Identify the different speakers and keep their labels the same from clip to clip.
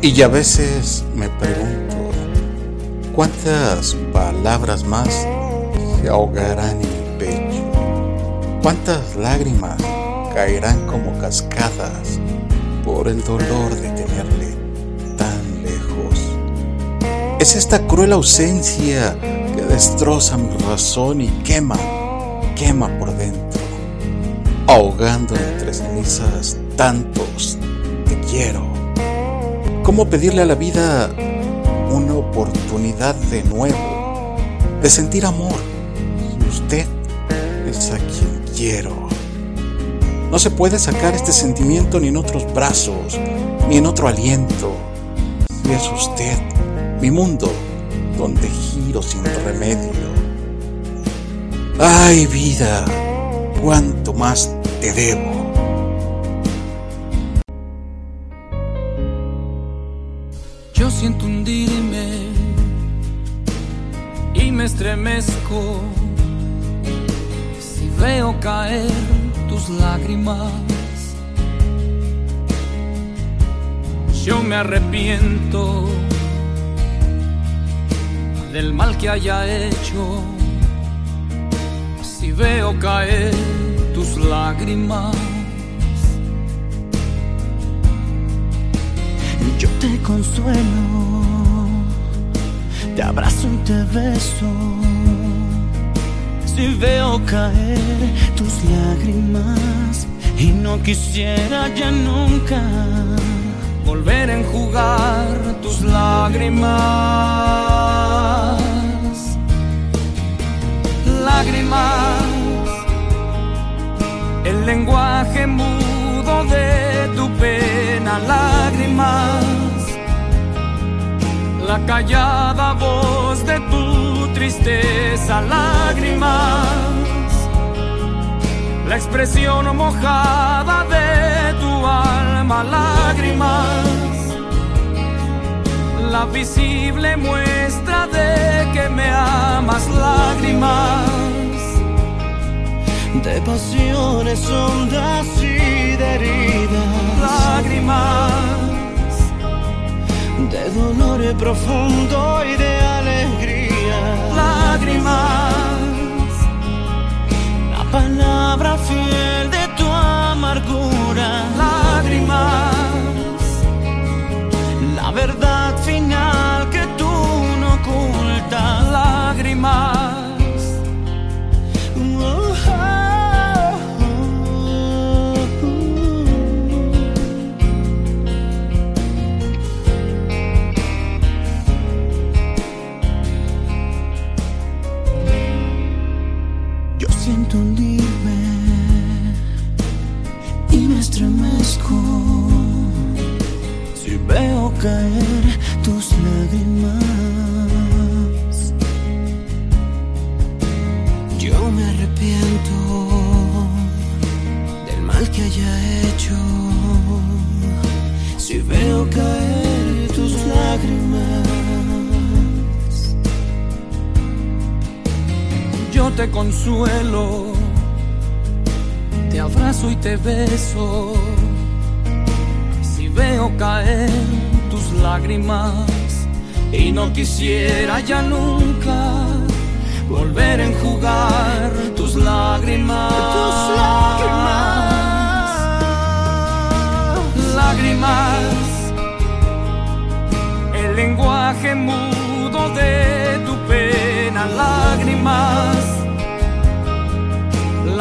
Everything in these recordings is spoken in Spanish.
Speaker 1: Y a veces me pregunto, ¿cuántas palabras más se ahogarán en mi pecho? ¿Cuántas lágrimas caerán como cascadas por el dolor de tenerle tan lejos? Es esta cruel ausencia que destroza mi razón y quema, quema por dentro, ahogando entre cenizas tantos te quiero. ¿Cómo pedirle a la vida una oportunidad de nuevo, de sentir amor? Usted es a quien quiero. No se puede sacar este sentimiento ni en otros brazos, ni en otro aliento. Si es usted, mi mundo, donde giro sin remedio. Ay vida, cuánto más te debo.
Speaker 2: Yo siento hundirme y me estremezco si veo caer tus lágrimas. Yo me arrepiento del mal que haya hecho si veo caer tus lágrimas.
Speaker 3: Te consuelo, te abrazo y te beso. Si veo caer tus lágrimas y no quisiera ya nunca
Speaker 2: volver a enjugar tus lágrimas. Lágrimas, el lenguaje mudo de tu pena, lágrimas, la callada voz de tu tristeza, lágrimas, la expresión mojada de tu alma, lágrimas, la visible muestra de que me amas, lágrimas.
Speaker 3: De pasiones hondas y de heridas, profundo y de alegría,
Speaker 2: lágrimas,
Speaker 3: la palabra fiel y me estremezco si veo caer tus lágrimas. Yo me arrepiento del mal que haya hecho si veo caer tus lágrimas.
Speaker 2: Yo te consuelo, abrazo y te beso. Si veo caer tus lágrimas y no quisiera ya nunca volver a enjugar tus lágrimas.
Speaker 3: Tus lágrimas.
Speaker 2: Lágrimas, el lenguaje mudo de tu pena, lágrimas,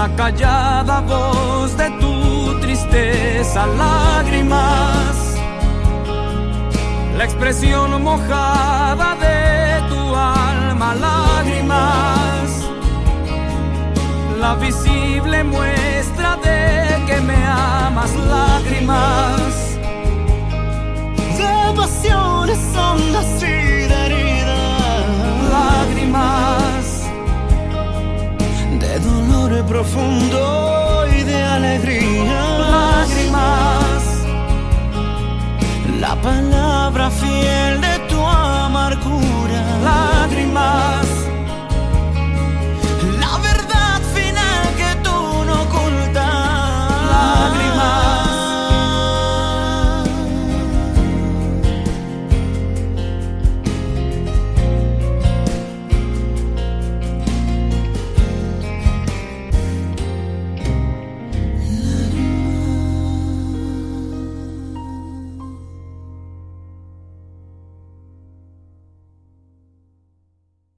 Speaker 2: la callada voz de tu tristeza, lágrimas, la expresión mojada de tu alma, lágrimas, la visible muestra de que me amas, lágrimas.
Speaker 3: Profundo